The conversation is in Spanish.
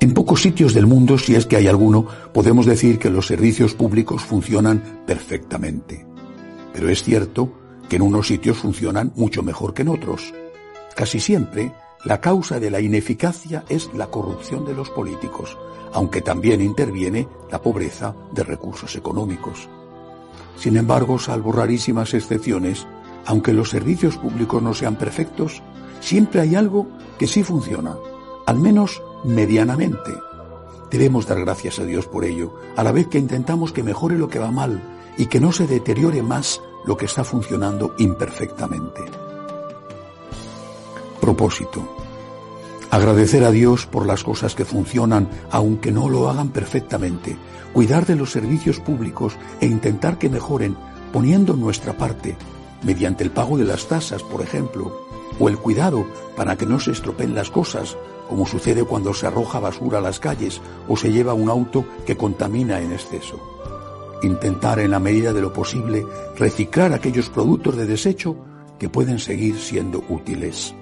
En pocos sitios del mundo, si es que hay alguno, podemos decir que los servicios públicos funcionan perfectamente. Pero es cierto que en unos sitios funcionan mucho mejor que en otros. Casi siempre, la causa de la ineficacia es la corrupción de los políticos, aunque también interviene la pobreza de recursos económicos. Sin embargo, salvo rarísimas excepciones, aunque los servicios públicos no sean perfectos, siempre hay algo que sí funciona, al menos medianamente. Debemos dar gracias a Dios por ello, a la vez que intentamos que mejore lo que va mal y que no se deteriore más lo que está funcionando imperfectamente. Propósito. Agradecer a Dios por las cosas que funcionan, aunque no lo hagan perfectamente. Cuidar de los servicios públicos e intentar que mejoren poniendo nuestra parte, mediante el pago de las tasas, por ejemplo, o el cuidado para que no se estropeen las cosas, como sucede cuando se arroja basura a las calles o se lleva un auto que contamina en exceso. Intentar en la medida de lo posible reciclar aquellos productos de desecho que pueden seguir siendo útiles.